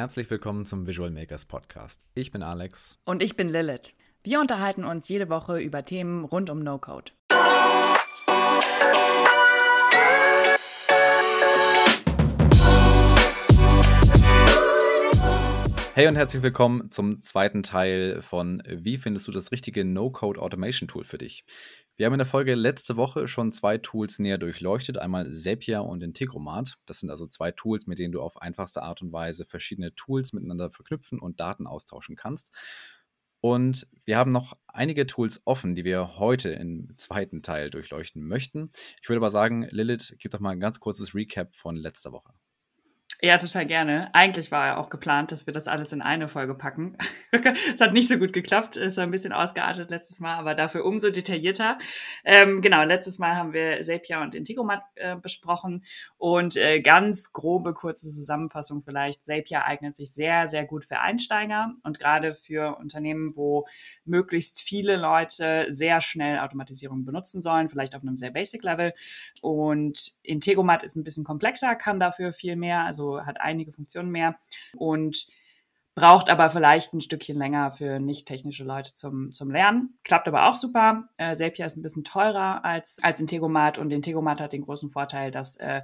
herzlich willkommen zum Visual Makers Podcast. Ich bin Alex. Und ich bin Lilith. Wir unterhalten uns jede Woche über Themen rund um No-Code. Hey und herzlich willkommen zum zweiten Teil von Wie findest du das richtige No-Code Automation Tool für dich? Wir haben in der Folge letzte Woche schon zwei Tools näher durchleuchtet, einmal Zapier und Integromat. Das sind also zwei Tools, mit denen du auf einfachste Art und Weise verschiedene Tools miteinander verknüpfen und Daten austauschen kannst. Und wir haben noch einige Tools offen, die wir heute im zweiten Teil durchleuchten möchten. Ich würde aber sagen, Lilith, gib doch mal ein ganz kurzes Recap von letzter Woche. Ja, total gerne. Eigentlich war ja auch geplant, dass wir das alles in eine Folge packen. Es hat nicht so gut geklappt, ist ein bisschen ausgeartet letztes Mal, aber dafür umso detaillierter. Ähm, genau, letztes Mal haben wir Zapier und Integromat äh, besprochen und äh, ganz grobe, kurze Zusammenfassung vielleicht. Zapier eignet sich sehr, sehr gut für Einsteiger und gerade für Unternehmen, wo möglichst viele Leute sehr schnell Automatisierung benutzen sollen, vielleicht auf einem sehr basic Level. Und Integromat ist ein bisschen komplexer, kann dafür viel mehr, also hat einige Funktionen mehr und braucht aber vielleicht ein Stückchen länger für nicht technische Leute zum, zum Lernen. Klappt aber auch super. Äh, Zapier ist ein bisschen teurer als, als Integromat und Integromat hat den großen Vorteil, dass äh,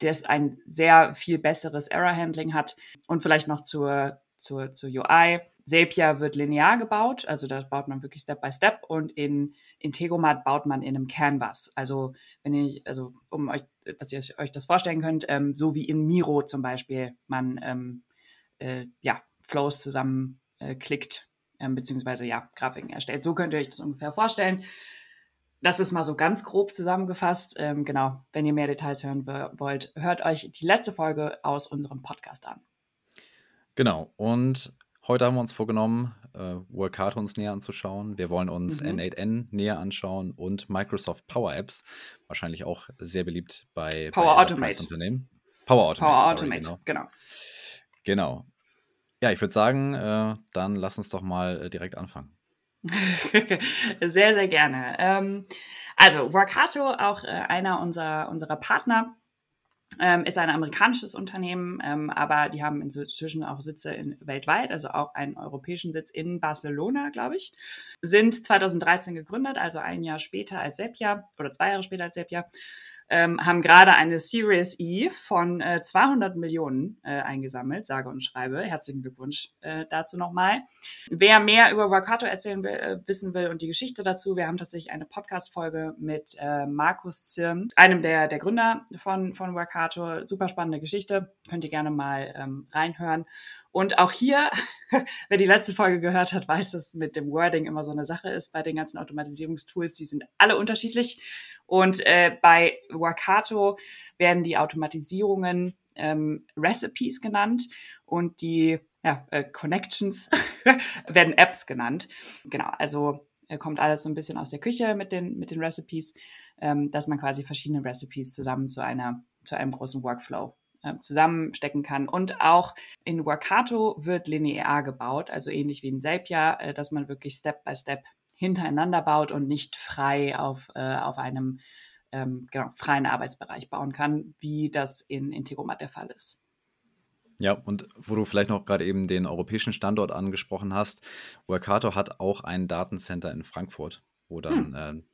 das ein sehr viel besseres Error-Handling hat und vielleicht noch zur, zur, zur UI. Zapier wird linear gebaut, also da baut man wirklich Step by Step und in Integromat baut man in einem Canvas. Also wenn ich, also um euch, dass ihr euch das vorstellen könnt, ähm, so wie in Miro zum Beispiel man ähm, äh, ja, Flows zusammen äh, ähm, beziehungsweise ja, Grafiken erstellt. So könnt ihr euch das ungefähr vorstellen. Das ist mal so ganz grob zusammengefasst. Ähm, genau, wenn ihr mehr Details hören wollt, hört euch die letzte Folge aus unserem Podcast an. Genau, und Heute haben wir uns vorgenommen, äh, Workato uns näher anzuschauen. Wir wollen uns mhm. N8N näher anschauen und Microsoft Power Apps, wahrscheinlich auch sehr beliebt bei Power bei Automate Unternehmen. Power Automate. Power Automate, sorry, genau. genau. Genau. Ja, ich würde sagen, äh, dann lass uns doch mal äh, direkt anfangen. sehr, sehr gerne. Ähm, also, Workato, auch äh, einer unserer, unserer Partner, ähm, ist ein amerikanisches Unternehmen, ähm, aber die haben inzwischen auch Sitze in, weltweit, also auch einen europäischen Sitz in Barcelona, glaube ich. Sind 2013 gegründet, also ein Jahr später als Sepia oder zwei Jahre später als Sepia ähm, haben gerade eine Series E von äh, 200 Millionen äh, eingesammelt, sage und schreibe. Herzlichen Glückwunsch äh, dazu nochmal. Wer mehr über Workato erzählen will, äh, wissen will und die Geschichte dazu, wir haben tatsächlich eine Podcast-Folge mit äh, Markus Zirm, einem der, der Gründer von, von Workato. Super spannende Geschichte, könnt ihr gerne mal ähm, reinhören. Und auch hier, wer die letzte Folge gehört hat, weiß, dass mit dem Wording immer so eine Sache ist bei den ganzen Automatisierungstools. Die sind alle unterschiedlich. Und äh, bei Workato werden die Automatisierungen ähm, Recipes genannt und die ja, äh, Connections werden Apps genannt. Genau, also äh, kommt alles so ein bisschen aus der Küche mit den, mit den Recipes, ähm, dass man quasi verschiedene Recipes zusammen zu einer, zu einem großen Workflow äh, zusammenstecken kann. Und auch in Workato wird linear gebaut, also ähnlich wie in Zapier, äh, dass man wirklich Step by Step hintereinander baut und nicht frei auf, äh, auf einem ähm, genau, freien Arbeitsbereich bauen kann, wie das in Integromat der Fall ist. Ja, und wo du vielleicht noch gerade eben den europäischen Standort angesprochen hast, Workato hat auch ein Datencenter in Frankfurt, wo dann hm.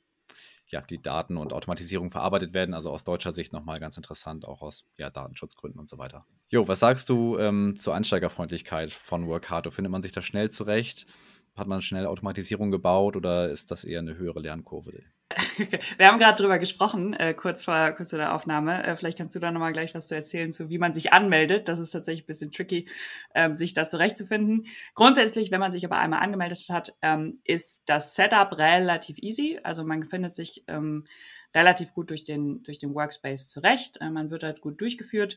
Ja, die Daten und Automatisierung verarbeitet werden. Also aus deutscher Sicht nochmal ganz interessant, auch aus ja, Datenschutzgründen und so weiter. Jo, was sagst du ähm, zur Ansteigerfreundlichkeit von Workato? Findet man sich da schnell zurecht? Hat man schnell Automatisierung gebaut oder ist das eher eine höhere Lernkurve? Wir haben gerade drüber gesprochen, äh, kurz, vor, kurz vor der Aufnahme. Äh, vielleicht kannst du da nochmal gleich was zu erzählen, zu wie man sich anmeldet. Das ist tatsächlich ein bisschen tricky, ähm, sich da zurechtzufinden. Grundsätzlich, wenn man sich aber einmal angemeldet hat, ähm, ist das Setup relativ easy. Also man findet sich ähm, relativ gut durch den, durch den Workspace zurecht. Äh, man wird halt gut durchgeführt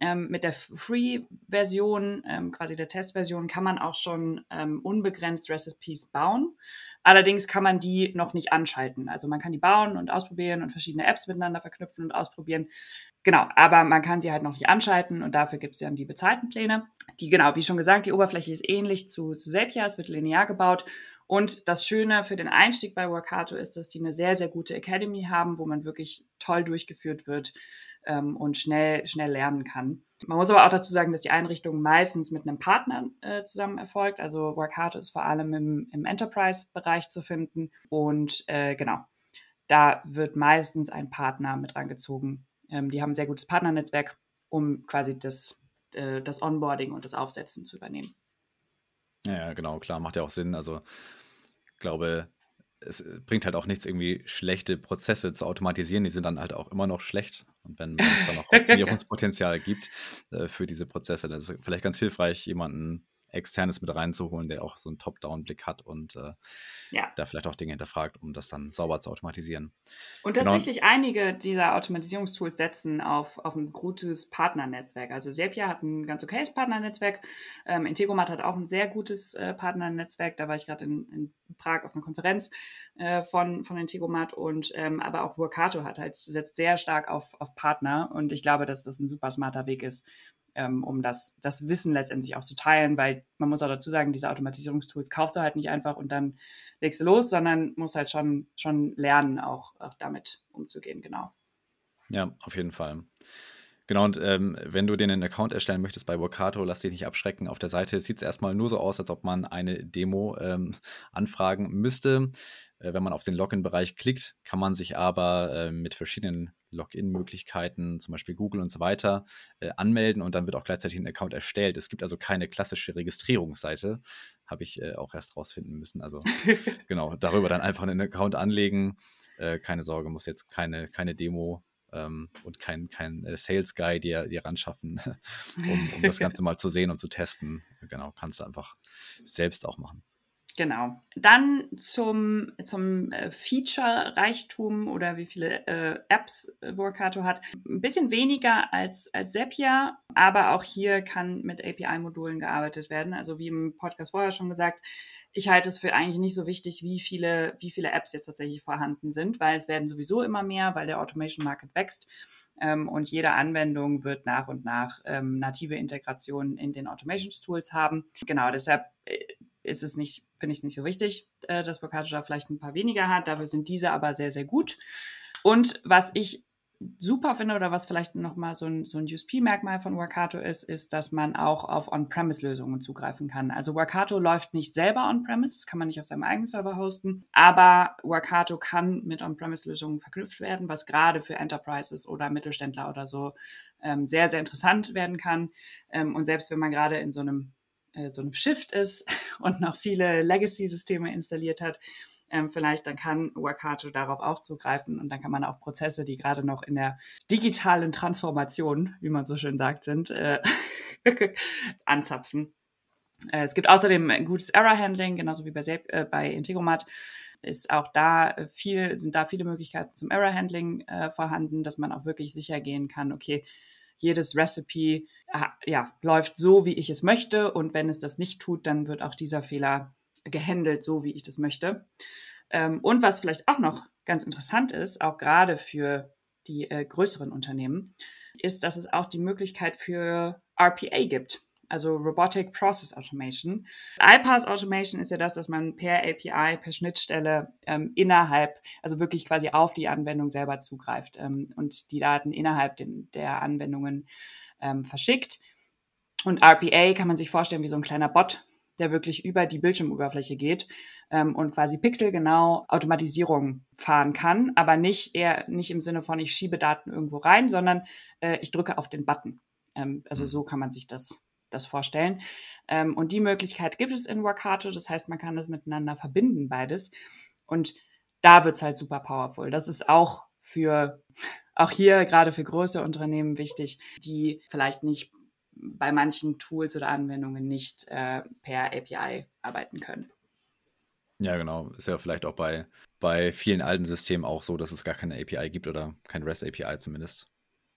ähm, mit der Free-Version, ähm, quasi der Test-Version, kann man auch schon ähm, unbegrenzt Recipes bauen. Allerdings kann man die noch nicht anschalten. Also man kann die bauen und ausprobieren und verschiedene Apps miteinander verknüpfen und ausprobieren. Genau, aber man kann sie halt noch nicht anschalten und dafür gibt es dann die bezahlten Pläne. Die, genau, wie schon gesagt, die Oberfläche ist ähnlich zu, zu Zapier, es wird linear gebaut Und das Schöne für den Einstieg bei Workato ist, dass die eine sehr, sehr gute Academy haben, wo man wirklich toll durchgeführt wird ähm, und schnell, schnell lernen kann. Man muss aber auch dazu sagen, dass die Einrichtung meistens mit einem Partner äh, zusammen erfolgt. Also Workato ist vor allem im, im Enterprise-Bereich zu finden. Und äh, genau, da wird meistens ein Partner mit rangezogen. Ähm, die haben ein sehr gutes Partnernetzwerk, um quasi das, äh, das Onboarding und das Aufsetzen zu übernehmen. Ja, genau, klar, macht ja auch Sinn. Also, ich glaube, es bringt halt auch nichts, irgendwie schlechte Prozesse zu automatisieren. Die sind dann halt auch immer noch schlecht. Und wenn es dann noch Optimierungspotenzial gibt äh, für diese Prozesse, dann ist es vielleicht ganz hilfreich, jemanden Externes mit reinzuholen, der auch so einen Top-Down-Blick hat und äh, ja. da vielleicht auch Dinge hinterfragt, um das dann sauber zu automatisieren. Und genau. tatsächlich genau. einige dieser Automatisierungstools setzen auf, auf ein gutes Partnernetzwerk. Also Zapier hat ein ganz okayes Partnernetzwerk. Ähm, Integromat hat auch ein sehr gutes äh, Partnernetzwerk. Da war ich gerade in, in, Prag auf einer Konferenz äh, von, von Integromat und ähm, aber auch Workato hat halt setzt sehr stark auf, auf Partner und ich glaube, dass das ein super smarter Weg ist, ähm, um das, das Wissen letztendlich auch zu teilen, weil man muss auch dazu sagen, diese Automatisierungstools kaufst du halt nicht einfach und dann legst du los, sondern musst halt schon, schon lernen, auch, auch damit umzugehen, genau. Ja, auf jeden Fall. Genau, und ähm, wenn du dir einen Account erstellen möchtest bei Workato, lass dich nicht abschrecken. Auf der Seite sieht es erstmal nur so aus, als ob man eine Demo ähm, anfragen müsste. Äh, wenn man auf den Login-Bereich klickt, kann man sich aber äh, mit verschiedenen Login-Möglichkeiten, zum Beispiel Google und so weiter, äh, anmelden und dann wird auch gleichzeitig ein Account erstellt. Es gibt also keine klassische Registrierungsseite, habe ich äh, auch erst rausfinden müssen. Also genau, darüber dann einfach einen Account anlegen. Äh, keine Sorge, muss jetzt keine, keine Demo ähm, und kein, kein äh, Sales Guy dir, dir ranschaffen, um, um das Ganze mal zu sehen und zu testen. Genau, kannst du einfach selbst auch machen. Genau. Dann zum, zum äh, Feature-Reichtum oder wie viele äh, Apps Workato hat. Ein bisschen weniger als, als Zapier, aber auch hier kann mit API-Modulen gearbeitet werden. Also wie im Podcast vorher schon gesagt, ich halte es für eigentlich nicht so wichtig, wie viele, wie viele Apps jetzt tatsächlich vorhanden sind, weil es werden sowieso immer mehr, weil der Automation Market wächst. Ähm, und jede Anwendung wird nach und nach ähm, native Integrationen in den Automations Tools haben. Genau, deshalb äh, ist es nicht, finde ich es nicht so wichtig, äh, dass Boccaccio da vielleicht ein paar weniger hat. Dafür sind diese aber sehr, sehr gut. Und was ich super finde oder was vielleicht nochmal so ein, so ein USP-Merkmal von Workato ist, ist, dass man auch auf On-Premise-Lösungen zugreifen kann. Also Workato läuft nicht selber On-Premise, das kann man nicht auf seinem eigenen Server hosten, aber Workato kann mit On-Premise-Lösungen verknüpft werden, was gerade für Enterprises oder Mittelständler oder so ähm, sehr, sehr interessant werden kann. Ähm, und selbst wenn man gerade in so einem äh, so einem Shift ist und noch viele Legacy-Systeme installiert hat, ähm, vielleicht dann kann Workato darauf auch zugreifen und dann kann man auch Prozesse, die gerade noch in der digitalen Transformation, wie man so schön sagt, sind, äh, anzapfen. Äh, es gibt außerdem ein gutes Error-Handling, genauso wie bei, äh, bei Integromat. Ist auch da viel, sind da viele Möglichkeiten zum Error-Handling äh, vorhanden, dass man auch wirklich sicher gehen kann, okay, jedes Recipe ja, läuft so, wie ich es möchte. Und wenn es das nicht tut, dann wird auch dieser Fehler gehandelt, so wie ich das möchte. Ähm, und was vielleicht auch noch ganz interessant ist, auch gerade für die äh, größeren Unternehmen, ist, dass es auch die Möglichkeit für RPA gibt also Robotic Process Automation. iPaaS Automation ist ja das, dass man per API, per Schnittstelle ähm, innerhalb, also wirklich quasi auf die Anwendung selber zugreift ähm, und die Daten innerhalb den, der Anwendungen ähm, verschickt. Und RPA kann man sich vorstellen wie so ein kleiner Bot, der wirklich über die Bildschirmoberfläche geht ähm, und quasi pixelgenau Automatisierung fahren kann, aber nicht eher nicht im Sinne von ich schiebe Daten irgendwo rein, sondern äh, ich drücke auf den Button. Ähm, also mhm. so kann man sich das das vorstellen. Ähm, und die Möglichkeit gibt es in Workato. Das heißt, man kann das miteinander verbinden, beides. Und da wird es halt super powerful. Das ist auch für, auch hier gerade für große Unternehmen wichtig, die vielleicht nicht bei manchen Tools oder Anwendungen nicht äh, per API arbeiten können. Ja, genau. Ist ja vielleicht auch bei, bei vielen alten Systemen auch so, dass es gar keine API gibt oder kein REST API zumindest.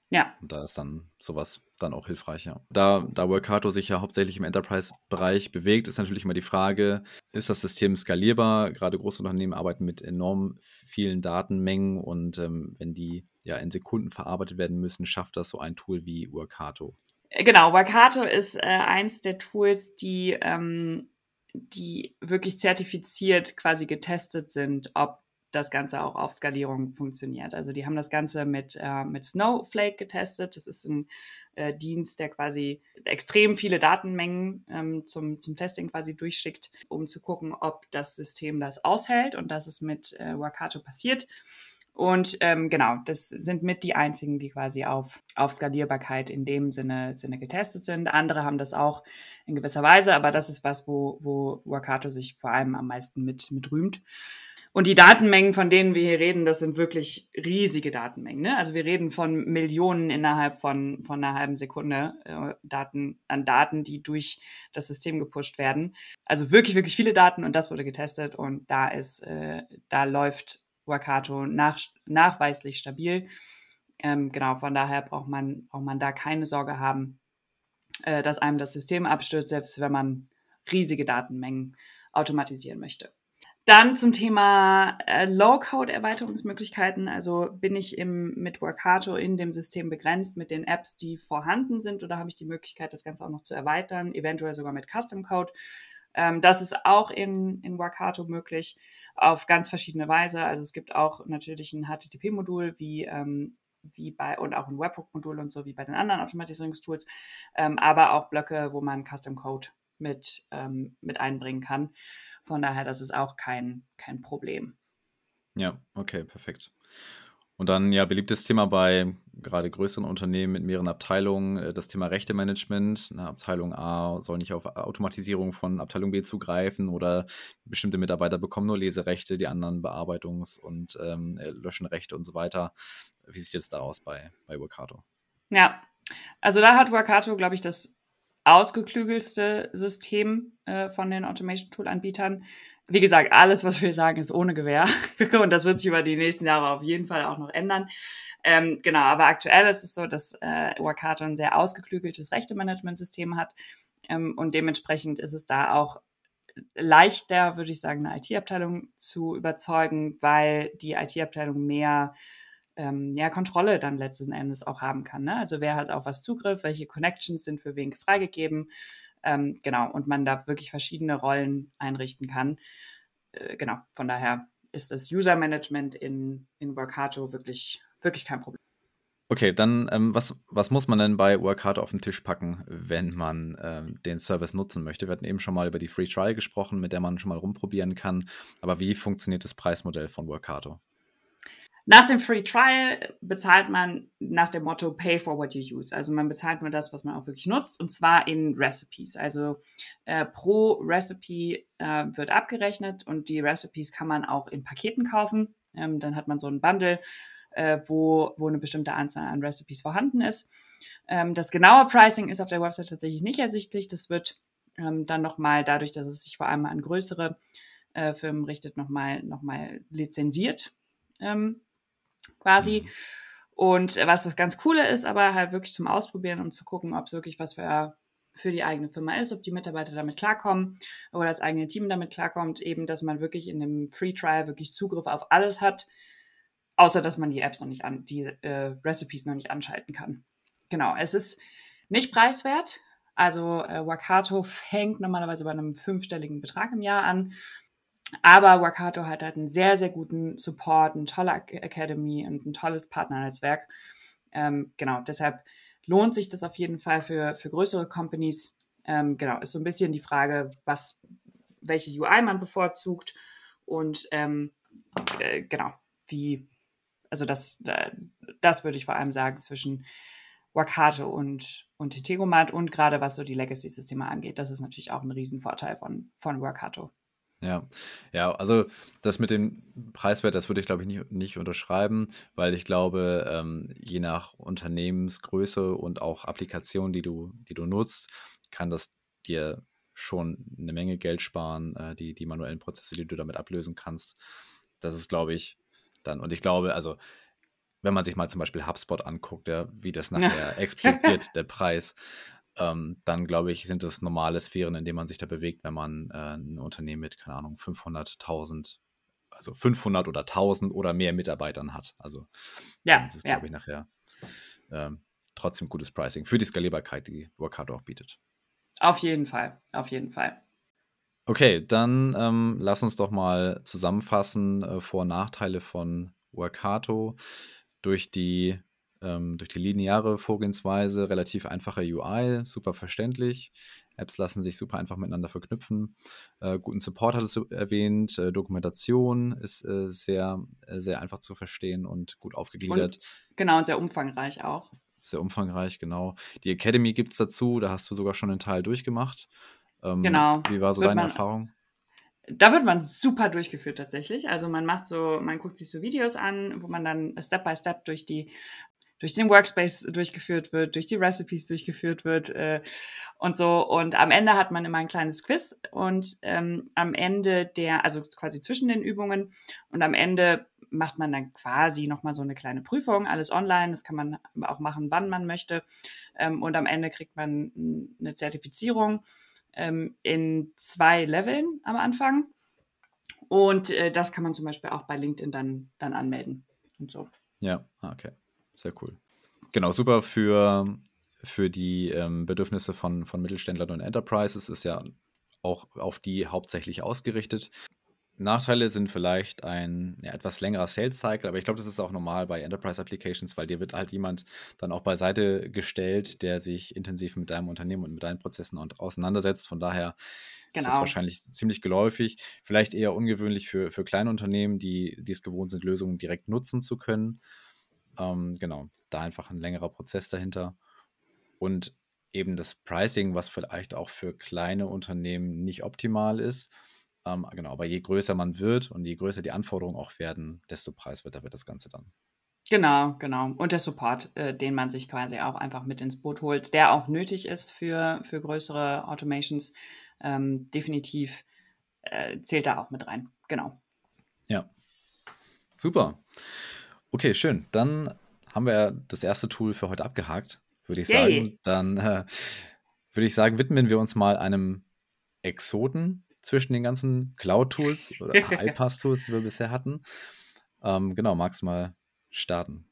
Ja. Und da ist dann sowas dann auch hilfreich, ja. Da, da Workato sich ja hauptsächlich im Enterprise-Bereich bewegt, ist natürlich immer die Frage, ist das System skalierbar? Gerade große Unternehmen arbeiten mit enorm vielen Datenmengen und ähm, wenn die ja in Sekunden verarbeitet werden müssen, schafft das so ein Tool wie Workato. Genau, Workato ist äh, eins der Tools, die ähm, die wirklich zertifiziert quasi getestet sind, ob das Ganze auch auf Skalierung funktioniert. Also die haben das Ganze mit, äh, mit Snowflake getestet. Das ist ein äh, Dienst, der quasi extrem viele Datenmengen ähm, zum, zum Testing quasi durchschickt, um zu gucken, ob das System das aushält. Und das ist mit äh, Wakato passiert. Und ähm, genau, das sind mit die einzigen, die quasi auf, auf Skalierbarkeit in dem Sinne, Sinne getestet sind. Andere haben das auch in gewisser Weise, aber das ist was, wo, wo Wakato sich vor allem am meisten mit, mit rühmt. Und die Datenmengen, von denen wir hier reden, das sind wirklich riesige Datenmengen. Ne? Also wir reden von Millionen innerhalb von, von einer halben Sekunde äh, Daten, an Daten, die durch das System gepusht werden. Also wirklich, wirklich viele Daten und das wurde getestet und da ist, äh, da läuft Wakato nach, nachweislich stabil. Ähm, genau, von daher braucht man, braucht man da keine Sorge haben, äh, dass einem das System abstürzt, selbst wenn man riesige Datenmengen automatisieren möchte. Dann zum Thema äh, Low-Code-Erweiterungsmöglichkeiten. Also bin ich im, mit Workato in dem System begrenzt mit den Apps, die vorhanden sind, oder habe ich die Möglichkeit, das Ganze auch noch zu erweitern, eventuell sogar mit Custom Code. Ähm, das ist auch in, in Workato möglich auf ganz verschiedene Weise. Also es gibt auch natürlich ein HTTP-Modul wie ähm, wie bei und auch ein Webhook-Modul und so wie bei den anderen Automatisierungstools, ähm, aber auch Blöcke, wo man Custom Code mit, ähm, mit einbringen kann. Von daher, das ist auch kein, kein Problem. Ja, okay, perfekt. Und dann ja, beliebtes Thema bei gerade größeren Unternehmen mit mehreren Abteilungen, äh, das Thema Rechtemanagement. Eine Abteilung A soll nicht auf Automatisierung von Abteilung B zugreifen oder bestimmte Mitarbeiter bekommen nur Leserechte, die anderen Bearbeitungs- und ähm, äh, Löschenrechte und so weiter. Wie sieht es da aus bei, bei Workato? Ja, also da hat Workato, glaube ich, das ausgeklügelste System äh, von den Automation-Tool-Anbietern. Wie gesagt, alles, was wir sagen, ist ohne Gewähr. Und das wird sich über die nächsten Jahre auf jeden Fall auch noch ändern. Ähm, genau, aber aktuell ist es so, dass äh, Workato ein sehr ausgeklügeltes Rechte-Management-System hat. Ähm, und dementsprechend ist es da auch leichter, würde ich sagen, eine IT-Abteilung zu überzeugen, weil die IT-Abteilung mehr ähm, ja, Kontrolle dann letzten Endes auch haben kann. Ne? Also wer hat auf was Zugriff, welche Connections sind für wen freigegeben. Ähm, genau, und man da wirklich verschiedene Rollen einrichten kann. Äh, genau, von daher ist das User Management in, in Workato wirklich, wirklich kein Problem. Okay, dann ähm, was, was muss man denn bei Workato auf den Tisch packen, wenn man ähm, den Service nutzen möchte? Wir hatten eben schon mal über die Free Trial gesprochen, mit der man schon mal rumprobieren kann. Aber wie funktioniert das Preismodell von Workato? Nach dem Free Trial bezahlt man nach dem Motto Pay for what you use. Also man bezahlt nur das, was man auch wirklich nutzt, und zwar in Recipes. Also äh, pro Recipe äh, wird abgerechnet und die Recipes kann man auch in Paketen kaufen. Ähm, dann hat man so ein Bundle, äh, wo, wo eine bestimmte Anzahl an Recipes vorhanden ist. Ähm, das genaue Pricing ist auf der Website tatsächlich nicht ersichtlich. Das wird ähm, dann nochmal, dadurch, dass es sich vor allem an größere äh, Firmen richtet, nochmal noch mal lizenziert. Ähm, quasi. Mhm. Und was das ganz Coole ist, aber halt wirklich zum Ausprobieren, um zu gucken, ob es wirklich was für, für die eigene Firma ist, ob die Mitarbeiter damit klarkommen oder das eigene Team damit klarkommt, eben, dass man wirklich in dem Free Trial wirklich Zugriff auf alles hat, außer dass man die Apps noch nicht an, die äh, Recipes noch nicht anschalten kann. Genau, es ist nicht preiswert. Also äh, Wakato fängt normalerweise bei einem fünfstelligen Betrag im Jahr an. Aber Wakato hat halt einen sehr, sehr guten Support, eine tolle Academy und ein tolles Partnernetzwerk. Ähm, genau, deshalb lohnt sich das auf jeden Fall für, für größere Companies. Ähm, genau, ist so ein bisschen die Frage, was, welche UI man bevorzugt und ähm, äh, genau, wie, also das, das würde ich vor allem sagen zwischen Wakato und, und Integromat und gerade was so die Legacy-Systeme angeht. Das ist natürlich auch ein Riesenvorteil von, von Wakato. Ja, ja, also das mit dem Preiswert, das würde ich, glaube ich, nicht, nicht unterschreiben, weil ich glaube, ähm, je nach Unternehmensgröße und auch Applikation, die du, die du nutzt, kann das dir schon eine Menge Geld sparen, äh, die, die manuellen Prozesse, die du damit ablösen kannst. Das ist, glaube ich, dann, und ich glaube, also wenn man sich mal zum Beispiel HubSpot anguckt, ja, wie das nachher explodiert, der Preis, ähm, dann glaube ich, sind das normale Sphären, in denen man sich da bewegt, wenn man äh, ein Unternehmen mit, keine Ahnung, 500.000, also 500 oder 1000 oder mehr Mitarbeitern hat. Also ja, dann ist ja. glaube ich, nachher ähm, trotzdem gutes Pricing für die Skalierbarkeit, die Workato auch bietet. Auf jeden Fall, auf jeden Fall. Okay, dann ähm, lass uns doch mal zusammenfassen äh, Vor- und Nachteile von Workato durch die, ähm, durch die lineare Vorgehensweise, relativ einfache UI, super verständlich. Apps lassen sich super einfach miteinander verknüpfen. Äh, guten Support hattest du erwähnt. Äh, Dokumentation ist äh, sehr, äh, sehr einfach zu verstehen und gut aufgegliedert. Und, genau, und sehr umfangreich auch. Sehr umfangreich, genau. Die Academy gibt es dazu, da hast du sogar schon einen Teil durchgemacht. Ähm, genau. Wie war so deine man, Erfahrung? Da wird man super durchgeführt tatsächlich. Also man macht so, man guckt sich so Videos an, wo man dann Step by Step durch die durch den Workspace durchgeführt wird, durch die Recipes durchgeführt wird äh, und so. Und am Ende hat man immer ein kleines Quiz und ähm, am Ende der, also quasi zwischen den Übungen und am Ende macht man dann quasi nochmal so eine kleine Prüfung, alles online, das kann man auch machen, wann man möchte. Ähm, und am Ende kriegt man eine Zertifizierung ähm, in zwei Leveln am Anfang. Und äh, das kann man zum Beispiel auch bei LinkedIn dann, dann anmelden und so. Ja, ah, okay. Sehr cool. Genau, super für, für die ähm, Bedürfnisse von, von Mittelständlern und Enterprises ist ja auch auf die hauptsächlich ausgerichtet. Nachteile sind vielleicht ein ja, etwas längerer Sales Cycle, aber ich glaube, das ist auch normal bei Enterprise Applications, weil dir wird halt jemand dann auch beiseite gestellt, der sich intensiv mit deinem Unternehmen und mit deinen Prozessen auseinandersetzt. Von daher genau. ist das wahrscheinlich ziemlich geläufig. Vielleicht eher ungewöhnlich für, für kleine Unternehmen, die, die es gewohnt sind, Lösungen direkt nutzen zu können. Ähm, genau, da einfach ein längerer Prozess dahinter. Und eben das Pricing, was vielleicht auch für kleine Unternehmen nicht optimal ist ähm, genau, aber je größer man wird und je größer die Anforderungen auch werden, desto preiswerter wird das Ganze dann. Genau, genau. Und der Support, äh, den man sich quasi auch einfach mit ins Boot holt, der auch nötig ist für, für größere Automations, ähm, definitiv äh, zählt da auch mit rein. Genau. Ja. Super. Okay, schön. Dann haben wir das erste Tool für heute abgehakt, würde ich Yay. sagen. Dann äh, würde ich sagen, widmen wir uns mal einem Exoten, zwischen den ganzen Cloud-Tools oder iPass-Tools, die wir bisher hatten. Ähm, genau, magst du mal starten?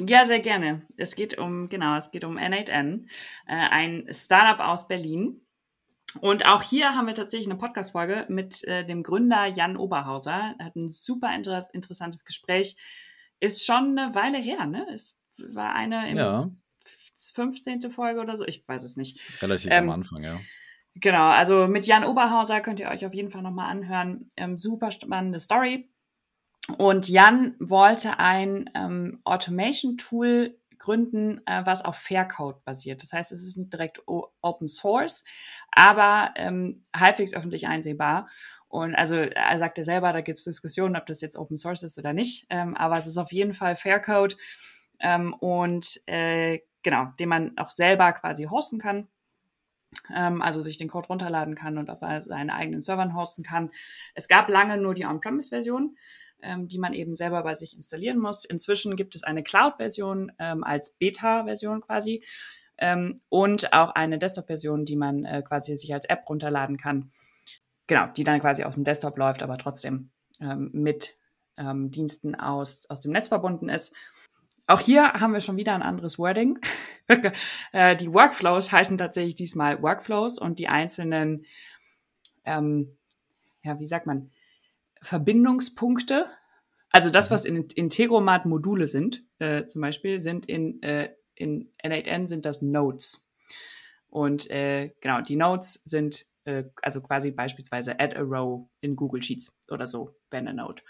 Ja, sehr gerne. Es geht um, genau, es geht um N8N, äh, ein Startup aus Berlin. Und auch hier haben wir tatsächlich eine Podcast-Folge mit äh, dem Gründer Jan Oberhauser. Er hat ein super inter interessantes Gespräch. Ist schon eine Weile her, ne? Es war eine im ja. 15. Folge oder so. Ich weiß es nicht. Relativ ähm, am Anfang, ja. Genau, also mit Jan Oberhauser könnt ihr euch auf jeden Fall nochmal anhören. Ähm, super spannende Story. Und Jan wollte ein ähm, Automation-Tool gründen, äh, was auf Faircode basiert. Das heißt, es ist nicht direkt Open Source, aber ähm, halbwegs öffentlich einsehbar. Und also er sagte selber, da gibt es Diskussionen, ob das jetzt Open Source ist oder nicht. Ähm, aber es ist auf jeden Fall Faircode ähm, und äh, genau, den man auch selber quasi hosten kann ähm, also sich den Code runterladen kann und auf seinen eigenen Servern hosten kann. Es gab lange nur die On-Premise-Version, ähm, die man eben selber bei sich installieren muss. Inzwischen gibt es eine Cloud-Version ähm, als Beta-Version quasi ähm, und auch eine Desktop-Version, die man äh, quasi sich als App runterladen kann. Genau, die dann quasi auf dem Desktop läuft, aber trotzdem ähm, mit ähm, Diensten aus, aus dem Netz verbunden ist. Auch hier haben wir schon wieder ein anderes Wording. Äh, die Workflows heißen tatsächlich diesmal Workflows und die einzelnen, ähm, ja, wie sagt man, Verbindungspunkte. Also das, was in Integromat Module sind, äh, zum Beispiel, sind in, äh, in N8N sind das Nodes. Und äh, genau, die Nodes sind äh, also quasi beispielsweise add a row in Google Sheets oder so, wenn a Node.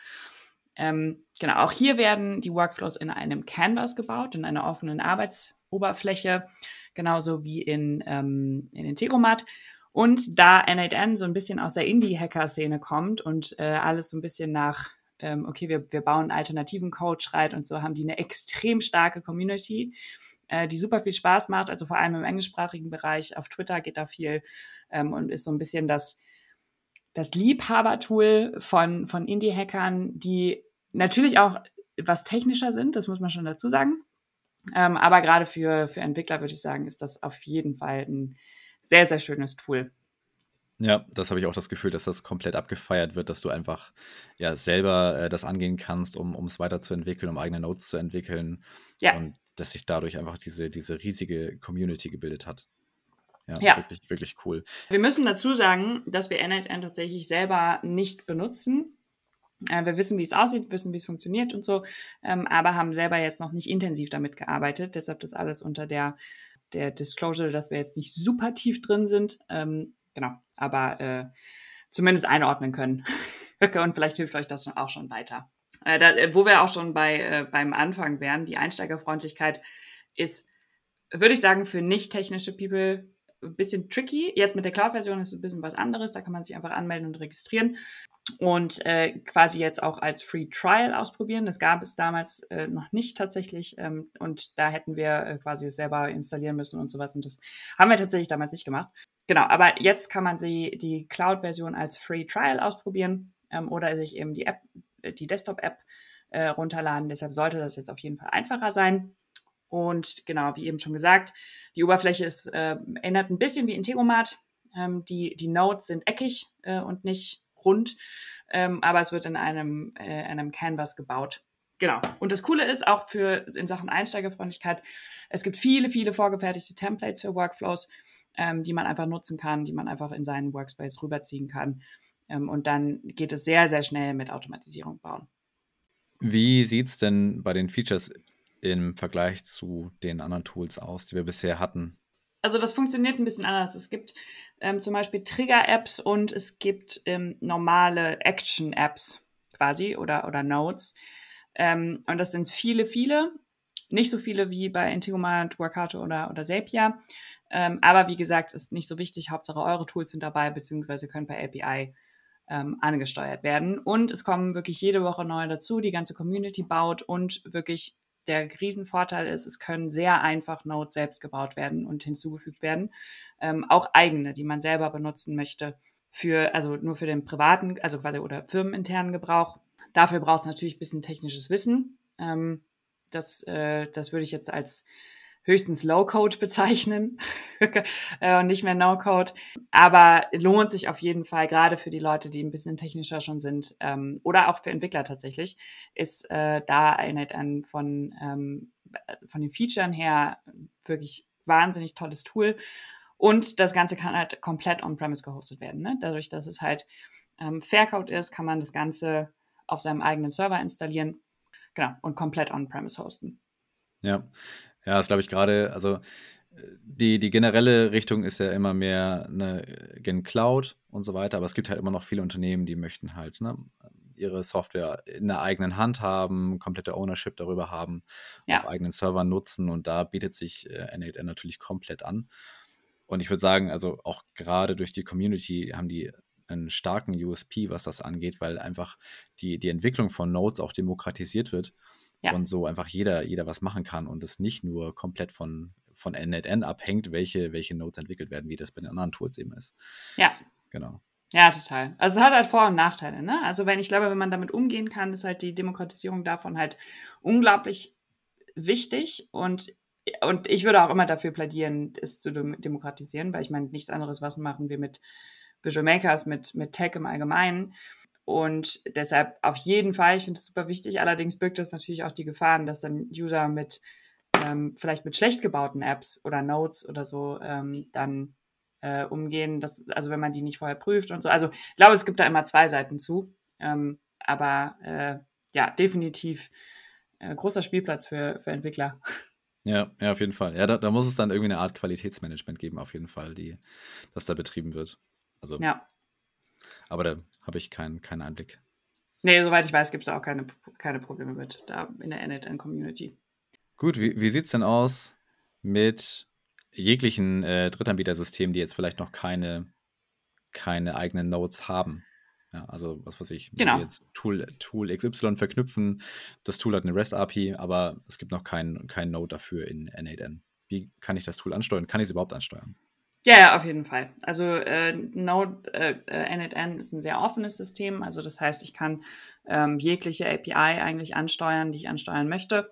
Ähm, genau, auch hier werden die Workflows in einem Canvas gebaut, in einer offenen Arbeitsoberfläche, genauso wie in, ähm, in Integromat. Und da N8N so ein bisschen aus der Indie-Hacker-Szene kommt und äh, alles so ein bisschen nach, ähm, okay, wir, wir bauen alternativen Code schreit und so, haben die eine extrem starke Community, äh, die super viel Spaß macht, also vor allem im englischsprachigen Bereich. Auf Twitter geht da viel ähm, und ist so ein bisschen das das Liebhabertool von, von Indie-Hackern, die natürlich auch was technischer sind, das muss man schon dazu sagen. Ähm, aber gerade für, für Entwickler würde ich sagen, ist das auf jeden Fall ein sehr, sehr schönes Tool. Ja, das habe ich auch das Gefühl, dass das komplett abgefeiert wird, dass du einfach ja selber äh, das angehen kannst, um es weiterzuentwickeln, um eigene Notes zu entwickeln. Ja. Und dass sich dadurch einfach diese, diese riesige Community gebildet hat. Ja, ja, wirklich, wirklich cool. Wir müssen dazu sagen, dass wir N8N tatsächlich selber nicht benutzen. Äh, wir wissen, wie es aussieht, wissen, wie es funktioniert und so, ähm, aber haben selber jetzt noch nicht intensiv damit gearbeitet. Deshalb das alles unter der, der Disclosure, dass wir jetzt nicht super tief drin sind. Ähm, genau, aber äh, zumindest einordnen können. und vielleicht hilft euch das auch schon weiter. Äh, da, wo wir auch schon bei, äh, beim Anfang wären, die Einsteigerfreundlichkeit ist, würde ich sagen, für nicht technische People ein bisschen tricky. Jetzt mit der Cloud-Version ist es ein bisschen was anderes. Da kann man sich einfach anmelden und registrieren und äh, quasi jetzt auch als Free Trial ausprobieren. Das gab es damals äh, noch nicht tatsächlich ähm, und da hätten wir äh, quasi selber installieren müssen und sowas und das haben wir tatsächlich damals nicht gemacht. Genau, aber jetzt kann man sie die Cloud-Version als Free Trial ausprobieren ähm, oder sich eben die App, die Desktop-App äh, runterladen. Deshalb sollte das jetzt auf jeden Fall einfacher sein. Und genau, wie eben schon gesagt, die Oberfläche ist, äh, erinnert ein bisschen wie Integromat. Ähm, die, die Nodes sind eckig äh, und nicht rund, ähm, aber es wird in einem, äh, einem Canvas gebaut. Genau. Und das Coole ist auch für in Sachen Einsteigerfreundlichkeit, es gibt viele, viele vorgefertigte Templates für Workflows, ähm, die man einfach nutzen kann, die man einfach in seinen Workspace rüberziehen kann. Ähm, und dann geht es sehr, sehr schnell mit Automatisierung bauen. Wie sieht es denn bei den Features im Vergleich zu den anderen Tools aus, die wir bisher hatten? Also das funktioniert ein bisschen anders. Es gibt ähm, zum Beispiel Trigger-Apps und es gibt ähm, normale Action-Apps quasi oder, oder Nodes. Ähm, und das sind viele, viele. Nicht so viele wie bei Integromat, Workato oder, oder Zapier. Ähm, aber wie gesagt, ist nicht so wichtig. Hauptsache eure Tools sind dabei, beziehungsweise können per API ähm, angesteuert werden. Und es kommen wirklich jede Woche neue dazu. Die ganze Community baut und wirklich der Riesenvorteil ist, es können sehr einfach Nodes selbst gebaut werden und hinzugefügt werden. Ähm, auch eigene, die man selber benutzen möchte für, also nur für den privaten, also quasi oder firmeninternen Gebrauch. Dafür braucht es natürlich ein bisschen technisches Wissen. Ähm, das, äh, das würde ich jetzt als höchstens Low-Code bezeichnen äh, und nicht mehr No-Code. Aber lohnt sich auf jeden Fall, gerade für die Leute, die ein bisschen technischer schon sind ähm, oder auch für Entwickler tatsächlich, ist äh, da ein, ein von, ähm, von den Featuren her wirklich wahnsinnig tolles Tool. Und das Ganze kann halt komplett on-premise gehostet werden. Ne? Dadurch, dass es halt ähm, Faircode ist, kann man das Ganze auf seinem eigenen Server installieren. Genau, und komplett on-premise hosten. Ja, ja, das glaube ich gerade, also die, die generelle Richtung ist ja immer mehr eine Gen Cloud und so weiter, aber es gibt halt immer noch viele Unternehmen, die möchten halt ne, ihre Software in der eigenen Hand haben, komplette Ownership darüber haben, ja. auf eigenen Servern nutzen und da bietet sich äh, N8N natürlich komplett an. Und ich würde sagen, also auch gerade durch die Community haben die einen starken USP, was das angeht, weil einfach die, die Entwicklung von Nodes auch demokratisiert wird ja. und so einfach jeder, jeder was machen kann und es nicht nur komplett von, von NetN abhängt, welche, welche Nodes entwickelt werden, wie das bei den anderen Tools eben ist. Ja. Genau. Ja, total. Also es hat halt Vor- und Nachteile, ne? Also wenn ich glaube, wenn man damit umgehen kann, ist halt die Demokratisierung davon halt unglaublich wichtig und und ich würde auch immer dafür plädieren, es zu demokratisieren, weil ich meine, nichts anderes, was machen wir mit Visual Makers, mit, mit Tech im Allgemeinen. Und deshalb auf jeden Fall, ich finde es super wichtig. Allerdings birgt das natürlich auch die Gefahren, dass dann User mit ähm, vielleicht mit schlecht gebauten Apps oder Notes oder so ähm, dann äh, umgehen. Das, also wenn man die nicht vorher prüft und so. Also ich glaube, es gibt da immer zwei Seiten zu. Ähm, aber äh, ja, definitiv äh, großer Spielplatz für, für Entwickler. Ja, ja, auf jeden Fall. Ja, da, da, muss es dann irgendwie eine Art Qualitätsmanagement geben, auf jeden Fall, die, das da betrieben wird. Also, ja. Aber da habe ich keinen keinen Einblick. Nee, soweit ich weiß, gibt es auch keine, keine Probleme mit da in der NetN-Community. Gut, wie, wie sieht es denn aus mit jeglichen äh, Drittanbietersystemen, die jetzt vielleicht noch keine, keine eigenen Nodes haben? Ja, also was weiß ich, genau. jetzt Tool, Tool XY verknüpfen, das Tool hat eine REST-API, aber es gibt noch keinen kein Node dafür in N8N. Wie kann ich das Tool ansteuern? Kann ich es überhaupt ansteuern? Ja, ja, auf jeden Fall. Also äh, Node äh, N8N ist ein sehr offenes System. Also das heißt, ich kann ähm, jegliche API eigentlich ansteuern, die ich ansteuern möchte.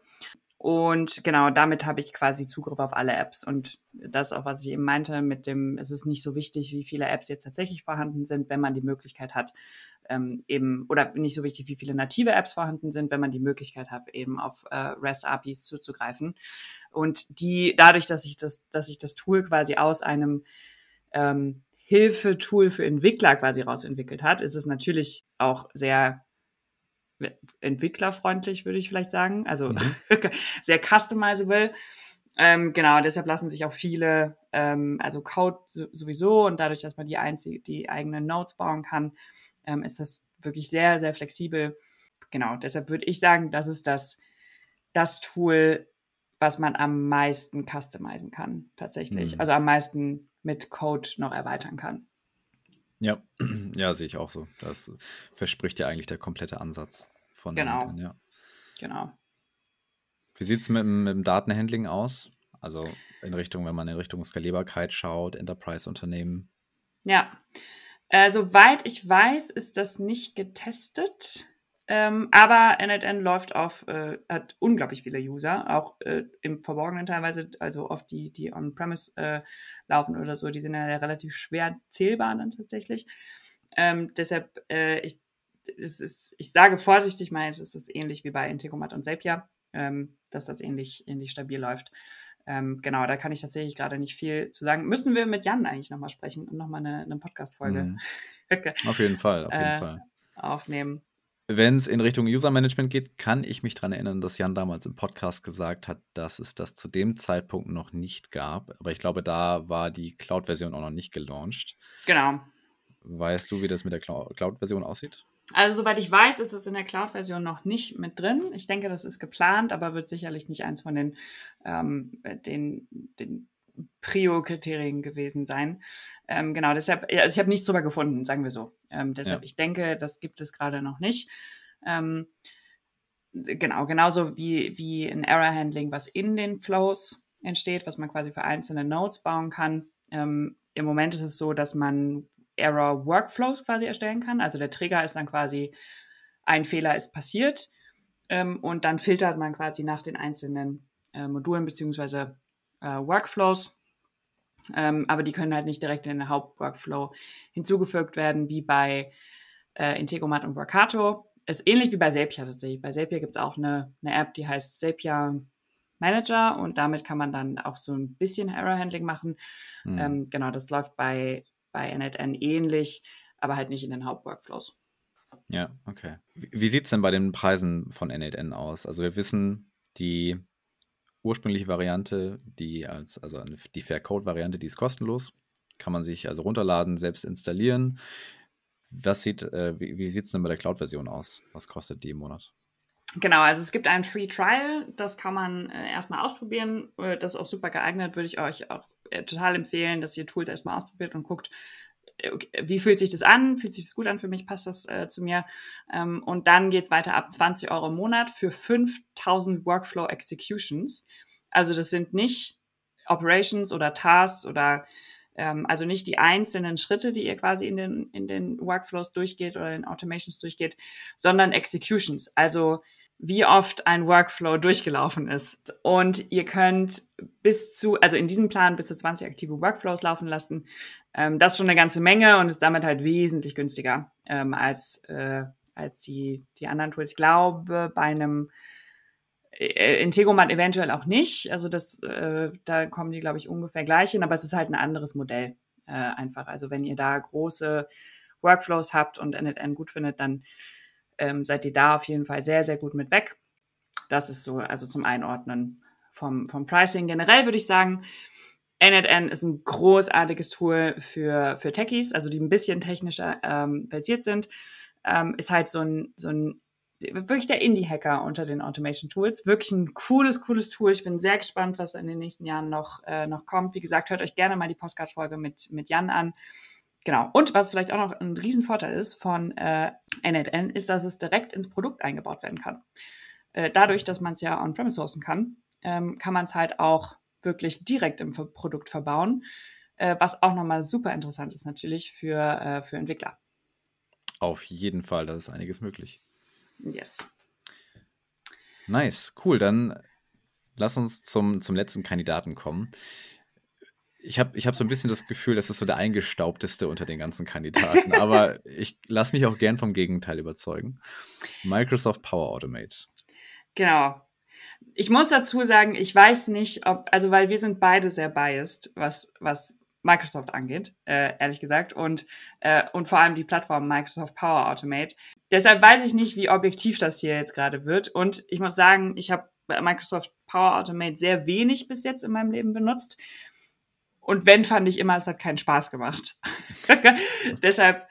Und genau, damit habe ich quasi Zugriff auf alle Apps. Und das auch, was ich eben meinte, mit dem, es ist nicht so wichtig, wie viele Apps jetzt tatsächlich vorhanden sind, wenn man die Möglichkeit hat, ähm, eben, oder nicht so wichtig, wie viele native Apps vorhanden sind, wenn man die Möglichkeit hat, eben auf äh, REST-APIs zuzugreifen. Und die, dadurch, dass ich das, dass ich das Tool quasi aus einem ähm, Hilfetool für Entwickler quasi rausentwickelt hat, ist es natürlich auch sehr entwicklerfreundlich, würde ich vielleicht sagen. Also mhm. sehr customizable. Ähm, genau, deshalb lassen sich auch viele, ähm, also Code sowieso und dadurch, dass man die, einzig, die eigenen Nodes bauen kann, ähm, ist das wirklich sehr, sehr flexibel. Genau, deshalb würde ich sagen, das ist das, das Tool, was man am meisten customizen kann, tatsächlich. Mhm. Also am meisten mit Code noch erweitern kann. Ja, ja, sehe ich auch so. Das verspricht ja eigentlich der komplette Ansatz von genau. An, ja. Genau. Wie sieht es mit, mit, dem Datenhandling aus? Also in Richtung, wenn man in Richtung Skalierbarkeit schaut, Enterprise-Unternehmen. Ja, äh, soweit ich weiß, ist das nicht getestet. Ähm, aber NLN läuft auf, äh, hat unglaublich viele User, auch äh, im Verborgenen teilweise, also oft die, die on-premise äh, laufen oder so, die sind ja relativ schwer zählbar dann tatsächlich. Ähm, deshalb, äh, ich, es ist, ich sage vorsichtig mal, es ist ähnlich wie bei Integromat und Zapier, ähm, dass das ähnlich, ähnlich stabil läuft. Ähm, genau, da kann ich tatsächlich gerade nicht viel zu sagen. Müssen wir mit Jan eigentlich nochmal sprechen und nochmal eine, eine Podcast-Folge. Mhm. Auf jeden Fall, auf jeden äh, Fall. Aufnehmen. Wenn es in Richtung User-Management geht, kann ich mich daran erinnern, dass Jan damals im Podcast gesagt hat, dass es das zu dem Zeitpunkt noch nicht gab. Aber ich glaube, da war die Cloud-Version auch noch nicht gelauncht. Genau. Weißt du, wie das mit der Cloud-Version aussieht? Also, soweit ich weiß, ist es in der Cloud-Version noch nicht mit drin. Ich denke, das ist geplant, aber wird sicherlich nicht eins von den, ähm, den, den Prio-Kriterien gewesen sein. Ähm, genau, deshalb, also ich habe nichts drüber gefunden, sagen wir so. Ähm, deshalb, ja. ich denke, das gibt es gerade noch nicht. Ähm, genau, genauso wie, wie ein Error-Handling, was in den Flows entsteht, was man quasi für einzelne Nodes bauen kann. Ähm, Im Moment ist es so, dass man Error-Workflows quasi erstellen kann. Also der Trigger ist dann quasi, ein Fehler ist passiert ähm, und dann filtert man quasi nach den einzelnen äh, Modulen beziehungsweise äh, Workflows. Ähm, aber die können halt nicht direkt in den Hauptworkflow hinzugefügt werden, wie bei äh, Integromat und Workato. Ist ähnlich wie bei Zapier tatsächlich. Bei Zapier gibt es auch eine, eine App, die heißt Zapier Manager und damit kann man dann auch so ein bisschen Error Handling machen. Mhm. Ähm, genau, das läuft bei, bei NetN ähnlich, aber halt nicht in den Hauptworkflows. Ja, okay. Wie, sieht es denn bei den Preisen von N8N aus? Also wir wissen, die ursprüngliche Variante, die als, also die Fair Code-Variante, die ist kostenlos. Kann man sich also runterladen, selbst installieren. Was sieht, äh, wie, wie sieht es denn bei der Cloud-Version aus? Was kostet die im Monat? Genau, also es gibt ein Free Trial, das kann man äh, erstmal ausprobieren. Äh, das ist auch super geeignet, würde ich euch auch total empfehlen, dass ihr Tools erstmal ausprobiert und guckt, wie fühlt sich das an? Fühlt sich das gut an für mich? Passt das äh, zu mir? Ähm, und dann geht's weiter ab 20 Euro im Monat für 5000 Workflow Executions. Also das sind nicht Operations oder Tasks oder ähm, also nicht die einzelnen Schritte, die ihr quasi in den, in den Workflows durchgeht oder in Automations durchgeht, sondern Executions. Also wie oft ein Workflow durchgelaufen ist. Und ihr könnt bis zu, also in diesem Plan bis zu 20 aktive Workflows laufen lassen. Ähm, das ist schon eine ganze Menge und ist damit halt wesentlich günstiger ähm, als, äh, als die, die anderen Tools. Ich glaube, bei einem äh, Integromat eventuell auch nicht. Also das, äh, da kommen die, glaube ich, ungefähr gleich hin, aber es ist halt ein anderes Modell äh, einfach. Also wenn ihr da große Workflows habt und NetN gut findet, dann ähm, seid ihr da auf jeden Fall sehr, sehr gut mit weg. Das ist so, also zum Einordnen vom, vom Pricing. Generell würde ich sagen, NetN ist ein großartiges Tool für, für Techies, also die ein bisschen technischer ähm, versiert sind. Ähm, ist halt so ein, so ein wirklich der Indie-Hacker unter den Automation Tools. Wirklich ein cooles, cooles Tool. Ich bin sehr gespannt, was in den nächsten Jahren noch, äh, noch kommt. Wie gesagt, hört euch gerne mal die Postcard-Folge mit, mit Jan an. Genau. Und was vielleicht auch noch ein Riesenvorteil ist von äh, N8N, ist, dass es direkt ins Produkt eingebaut werden kann. Äh, dadurch, dass man es ja on-premise hosten kann, ähm, kann man es halt auch wirklich direkt im Produkt verbauen, äh, was auch nochmal super interessant ist natürlich für, äh, für Entwickler. Auf jeden Fall, da ist einiges möglich. Yes. Nice, cool. Dann lass uns zum, zum letzten Kandidaten kommen. Ich habe ich hab so ein bisschen das Gefühl, das ist so der eingestaubteste unter den ganzen Kandidaten. aber ich lasse mich auch gern vom Gegenteil überzeugen. Microsoft Power Automate. Genau. Ich muss dazu sagen, ich weiß nicht, ob, also weil wir sind beide sehr biased, was, was Microsoft angeht, äh, ehrlich gesagt, und, äh, und vor allem die Plattform Microsoft Power Automate. Deshalb weiß ich nicht, wie objektiv das hier jetzt gerade wird. Und ich muss sagen, ich habe Microsoft Power Automate sehr wenig bis jetzt in meinem Leben benutzt. Und wenn, fand ich immer, es hat keinen Spaß gemacht. Deshalb,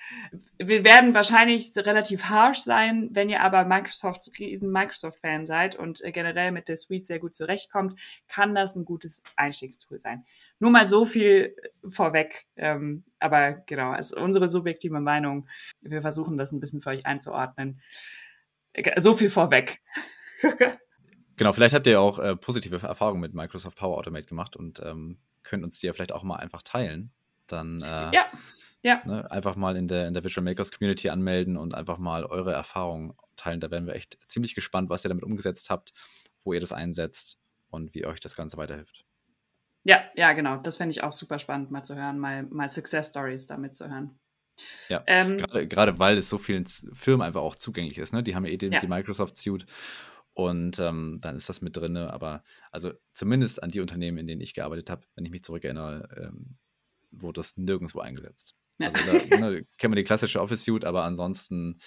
wir werden wahrscheinlich relativ harsh sein, wenn ihr aber Microsoft, riesen Microsoft-Fan seid und äh, generell mit der Suite sehr gut zurechtkommt, kann das ein gutes Einstiegstool sein. Nur mal so viel vorweg. Ähm, aber genau, ist unsere subjektive Meinung. Wir versuchen das ein bisschen für euch einzuordnen. So viel vorweg. genau, vielleicht habt ihr auch äh, positive Erfahrungen mit Microsoft Power Automate gemacht und ähm, könnt uns die ja vielleicht auch mal einfach teilen. Dann äh, ja. Ja. Ne, einfach mal in der, in der Visual Makers Community anmelden und einfach mal eure Erfahrungen teilen. Da wären wir echt ziemlich gespannt, was ihr damit umgesetzt habt, wo ihr das einsetzt und wie euch das Ganze weiterhilft. Ja, ja, genau. Das fände ich auch super spannend, mal zu hören, mal, mal Success Stories damit zu hören. Ja, ähm, gerade weil es so vielen Firmen einfach auch zugänglich ist. Ne? Die haben ja eh die, ja. die Microsoft Suite und ähm, dann ist das mit drin. Aber also zumindest an die Unternehmen, in denen ich gearbeitet habe, wenn ich mich zurückerinnere, ähm, wurde das nirgendwo eingesetzt. Ja. Also da ne, kennen wir die klassische Office Suite, aber ansonsten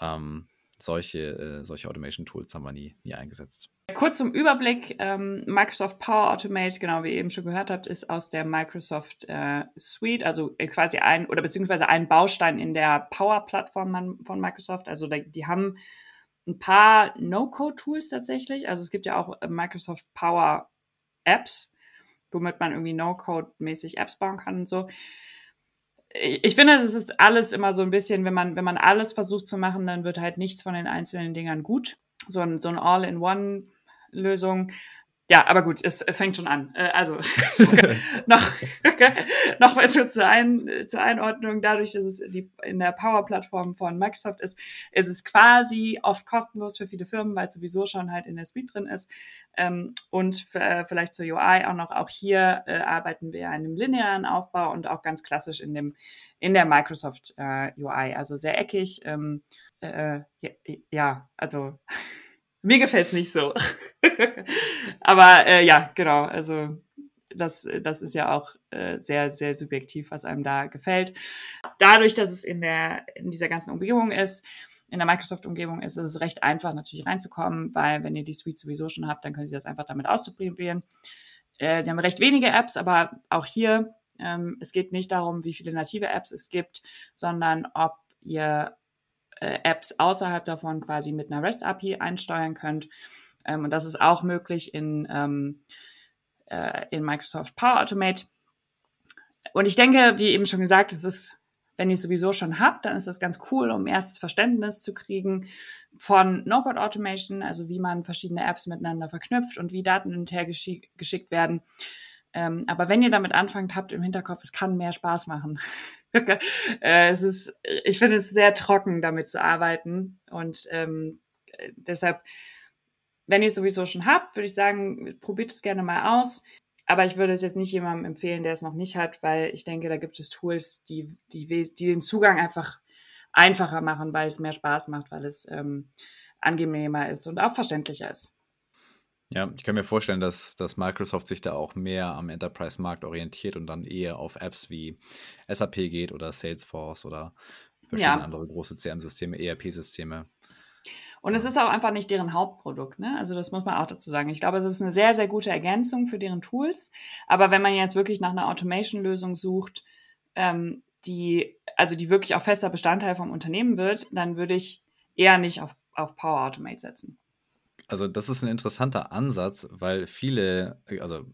ähm, solche, äh, solche Automation-Tools haben wir nie, nie eingesetzt. Kurz zum Überblick, ähm, Microsoft Power Automate, genau wie ihr eben schon gehört habt, ist aus der Microsoft äh, Suite, also äh, quasi ein oder beziehungsweise ein Baustein in der Power-Plattform von Microsoft. Also die haben ein paar No-Code-Tools tatsächlich. Also es gibt ja auch äh, Microsoft Power Apps, womit man irgendwie No-Code-mäßig Apps bauen kann und so. Ich finde, das ist alles immer so ein bisschen, wenn man, wenn man alles versucht zu machen, dann wird halt nichts von den einzelnen Dingern gut. So ein, so ein All-in-One-Lösung ja, aber gut, es fängt schon an. Äh, also noch, noch mal so zur, Ein, zur Einordnung, dadurch, dass es die, in der Power-Plattform von Microsoft ist, ist es quasi oft kostenlos für viele Firmen, weil es sowieso schon halt in der Suite drin ist. Ähm, und äh, vielleicht zur UI auch noch, auch hier äh, arbeiten wir in einem linearen Aufbau und auch ganz klassisch in, dem, in der Microsoft äh, UI, also sehr eckig. Ähm, äh, ja, ja, also mir gefällt's nicht so. Aber äh, ja, genau. Also das, das ist ja auch äh, sehr, sehr subjektiv, was einem da gefällt. Dadurch, dass es in, der, in dieser ganzen Umgebung ist, in der Microsoft-Umgebung ist, ist es recht einfach natürlich reinzukommen, weil wenn ihr die Suite sowieso schon habt, dann könnt ihr das einfach damit auszuprobieren. Äh, sie haben recht wenige Apps, aber auch hier, ähm, es geht nicht darum, wie viele native Apps es gibt, sondern ob ihr äh, Apps außerhalb davon quasi mit einer REST-API einsteuern könnt. Ähm, und das ist auch möglich in, ähm, äh, in Microsoft Power Automate. Und ich denke, wie eben schon gesagt, es ist, wenn ihr es sowieso schon habt, dann ist das ganz cool, um erstes Verständnis zu kriegen von No-Code Automation, also wie man verschiedene Apps miteinander verknüpft und wie Daten hin und her geschick, geschickt werden. Ähm, aber wenn ihr damit anfangt, habt im Hinterkopf, es kann mehr Spaß machen. äh, es ist, ich finde es sehr trocken, damit zu arbeiten. Und ähm, deshalb, wenn ihr es sowieso schon habt, würde ich sagen, probiert es gerne mal aus. Aber ich würde es jetzt nicht jemandem empfehlen, der es noch nicht hat, weil ich denke, da gibt es Tools, die, die, die den Zugang einfach einfacher machen, weil es mehr Spaß macht, weil es ähm, angenehmer ist und auch verständlicher ist. Ja, ich kann mir vorstellen, dass, dass Microsoft sich da auch mehr am Enterprise-Markt orientiert und dann eher auf Apps wie SAP geht oder Salesforce oder verschiedene ja. andere große CRM-Systeme, ERP-Systeme. Und es ist auch einfach nicht deren Hauptprodukt, ne? Also das muss man auch dazu sagen. Ich glaube, es ist eine sehr, sehr gute Ergänzung für deren Tools. Aber wenn man jetzt wirklich nach einer Automation-Lösung sucht, ähm, die, also die wirklich auch fester Bestandteil vom Unternehmen wird, dann würde ich eher nicht auf, auf Power Automate setzen. Also das ist ein interessanter Ansatz, weil viele, äh, also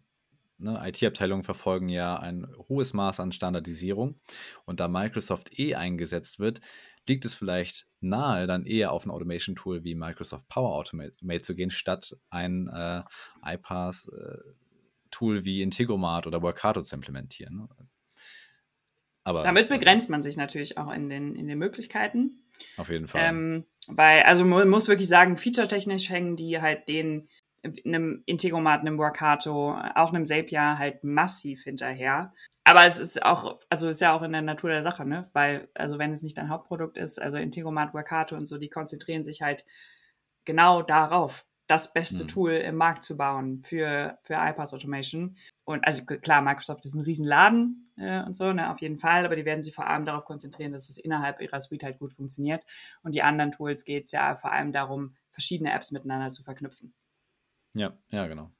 ne, IT-Abteilungen verfolgen ja ein hohes Maß an Standardisierung. Und da Microsoft eh eingesetzt wird, liegt es vielleicht nahe, dann eher auf ein Automation-Tool wie Microsoft Power Automate zu gehen, statt ein äh, iPaaS-Tool äh, wie Integromat oder Workato zu implementieren. Aber, Damit also begrenzt also, man sich natürlich auch in den, in den Möglichkeiten. Auf jeden Fall. Ähm, weil, also man muss wirklich sagen, featuretechnisch hängen die halt den einem Integromat, einem Workato, auch einem Zapier halt massiv hinterher. Aber es ist auch, also ist ja auch in der Natur der Sache, ne? Weil, also wenn es nicht dein Hauptprodukt ist, also Integromat, Workato und so, die konzentrieren sich halt genau darauf, das beste mhm. Tool im Markt zu bauen für, für iPass Automation. Und also klar, Microsoft ist ein Riesenladen äh, und so, ne, auf jeden Fall, aber die werden sich vor allem darauf konzentrieren, dass es innerhalb ihrer Suite halt gut funktioniert. Und die anderen Tools geht es ja vor allem darum, verschiedene Apps miteinander zu verknüpfen. Ja, ja, genau.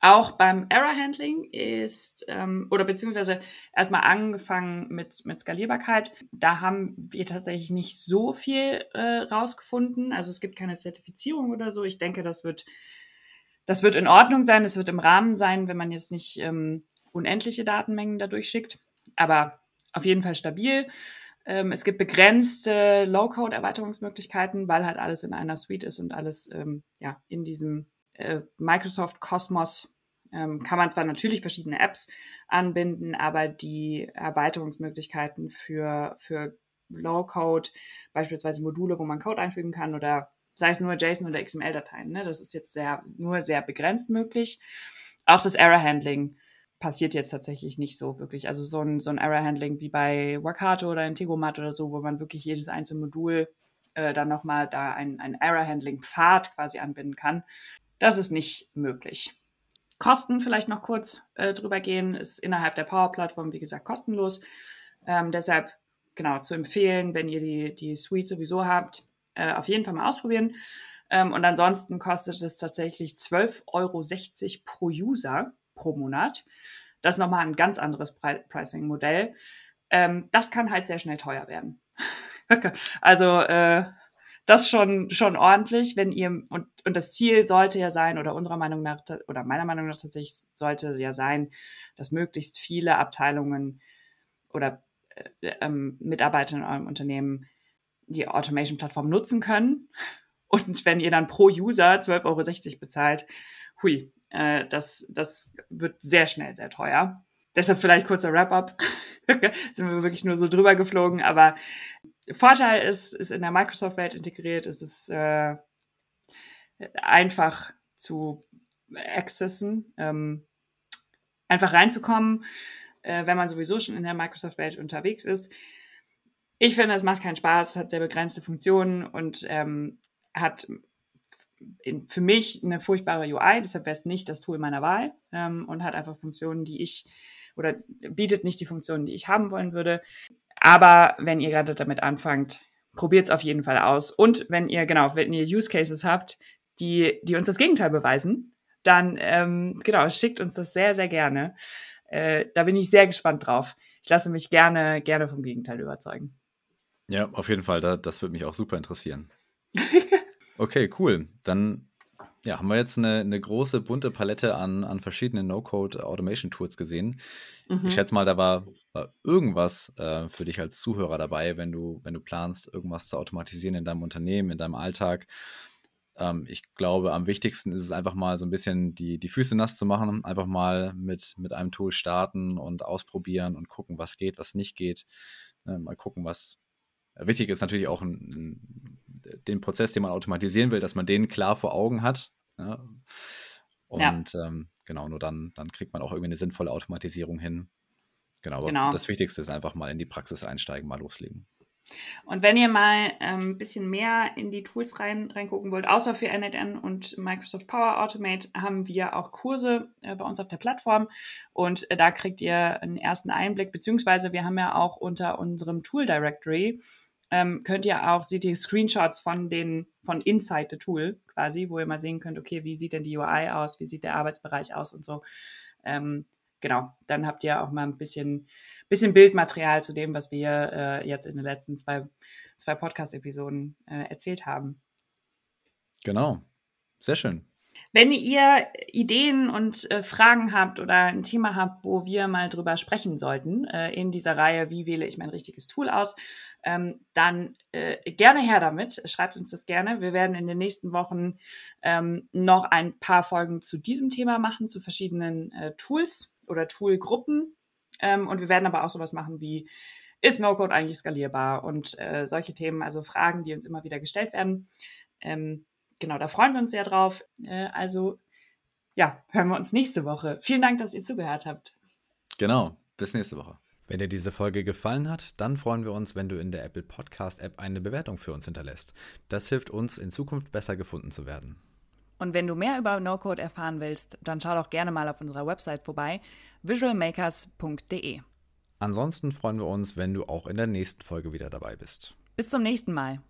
Auch beim Error Handling ist, ähm, oder beziehungsweise erstmal angefangen mit, mit Skalierbarkeit, da haben wir tatsächlich nicht so viel äh, rausgefunden. Also es gibt keine Zertifizierung oder so. Ich denke, das wird, das wird in Ordnung sein, das wird im Rahmen sein, wenn man jetzt nicht ähm, unendliche Datenmengen dadurch schickt. Aber auf jeden Fall stabil. Ähm, es gibt begrenzte Low-Code-Erweiterungsmöglichkeiten, weil halt alles in einer Suite ist und alles ähm, ja, in diesem äh, Microsoft Cosmos ähm, kann man zwar natürlich verschiedene Apps anbinden, aber die Erweiterungsmöglichkeiten für, für Low-Code, beispielsweise Module, wo man Code einfügen kann oder sei es nur JSON oder XML-Dateien, ne, das ist jetzt sehr, nur sehr begrenzt möglich. Auch das Error-Handling passiert jetzt tatsächlich nicht so wirklich. Also so ein, so ein Error-Handling wie bei Workato oder Integromat oder so, wo man wirklich jedes einzelne Modul äh, dann nochmal da ein, ein Error-Handling-Pfad quasi anbinden kann. Das ist nicht möglich. Kosten vielleicht noch kurz äh, drüber gehen, ist innerhalb der Power-Plattform, wie gesagt, kostenlos. Ähm, deshalb genau zu empfehlen, wenn ihr die, die Suite sowieso habt, äh, auf jeden Fall mal ausprobieren. Ähm, und ansonsten kostet es tatsächlich 12,60 Euro pro User pro Monat. Das ist nochmal ein ganz anderes Pri Pricing-Modell. Ähm, das kann halt sehr schnell teuer werden. also äh, das schon, schon ordentlich, wenn ihr, und, und das Ziel sollte ja sein, oder unserer Meinung nach, oder meiner Meinung nach tatsächlich sollte ja sein, dass möglichst viele Abteilungen oder äh, ähm, Mitarbeiter in eurem Unternehmen die Automation-Plattform nutzen können. Und wenn ihr dann pro User 12,60 Euro bezahlt, hui, äh, das, das wird sehr schnell sehr teuer. Deshalb vielleicht kurzer Wrap-up. Sind wir wirklich nur so drüber geflogen, aber Vorteil ist, ist in der Microsoft-Welt integriert, es ist äh, einfach zu accessen, ähm, einfach reinzukommen, äh, wenn man sowieso schon in der Microsoft-Welt unterwegs ist. Ich finde, es macht keinen Spaß, hat sehr begrenzte Funktionen und ähm, hat in, für mich eine furchtbare UI, deshalb wäre es nicht das Tool meiner Wahl ähm, und hat einfach Funktionen, die ich oder bietet nicht die Funktionen, die ich haben wollen würde. Aber wenn ihr gerade damit anfangt, probiert es auf jeden Fall aus. Und wenn ihr, genau, wenn ihr Use Cases habt, die, die uns das Gegenteil beweisen, dann ähm, genau, schickt uns das sehr, sehr gerne. Äh, da bin ich sehr gespannt drauf. Ich lasse mich gerne, gerne vom Gegenteil überzeugen. Ja, auf jeden Fall. Da, das würde mich auch super interessieren. okay, cool. Dann ja, haben wir jetzt eine, eine große, bunte Palette an, an verschiedenen No-Code-Automation-Tools gesehen. Mhm. Ich schätze mal, da war, war irgendwas äh, für dich als Zuhörer dabei, wenn du, wenn du planst, irgendwas zu automatisieren in deinem Unternehmen, in deinem Alltag. Ähm, ich glaube, am wichtigsten ist es einfach mal so ein bisschen die, die Füße nass zu machen, einfach mal mit, mit einem Tool starten und ausprobieren und gucken, was geht, was nicht geht. Äh, mal gucken, was, Wichtig ist natürlich auch ein, ein, den Prozess, den man automatisieren will, dass man den klar vor Augen hat. Ja? Und ja. ähm, genau, nur dann, dann kriegt man auch irgendwie eine sinnvolle Automatisierung hin. Genau, aber genau. das Wichtigste ist einfach mal in die Praxis einsteigen, mal loslegen. Und wenn ihr mal ein ähm, bisschen mehr in die Tools rein, reingucken wollt, außer für NetN und Microsoft Power Automate, haben wir auch Kurse äh, bei uns auf der Plattform. Und äh, da kriegt ihr einen ersten Einblick, beziehungsweise wir haben ja auch unter unserem Tool Directory ähm, könnt ihr auch, seht ihr Screenshots von den, von Inside the Tool quasi, wo ihr mal sehen könnt, okay, wie sieht denn die UI aus, wie sieht der Arbeitsbereich aus und so. Ähm, genau, dann habt ihr auch mal ein bisschen, bisschen Bildmaterial zu dem, was wir äh, jetzt in den letzten zwei, zwei Podcast-Episoden äh, erzählt haben. Genau, sehr schön. Wenn ihr Ideen und äh, Fragen habt oder ein Thema habt, wo wir mal drüber sprechen sollten, äh, in dieser Reihe, wie wähle ich mein richtiges Tool aus, ähm, dann äh, gerne her damit. Schreibt uns das gerne. Wir werden in den nächsten Wochen ähm, noch ein paar Folgen zu diesem Thema machen, zu verschiedenen äh, Tools oder Toolgruppen. Ähm, und wir werden aber auch sowas machen wie, ist No-Code eigentlich skalierbar? Und äh, solche Themen, also Fragen, die uns immer wieder gestellt werden. Ähm, genau, da freuen wir uns sehr drauf. Äh, also ja, hören wir uns nächste Woche. Vielen Dank, dass ihr zugehört habt. Genau, bis nächste Woche. Wenn dir diese Folge gefallen hat, dann freuen wir uns, wenn du in der Apple Podcast App eine Bewertung für uns hinterlässt. Das hilft uns, in Zukunft besser gefunden zu werden. Und wenn du mehr über No-Code erfahren willst, dann schau doch gerne mal auf unserer Website vorbei, visualmakers.de. Ansonsten freuen wir uns, wenn du auch in der nächsten Folge wieder dabei bist. Bis zum nächsten Mal.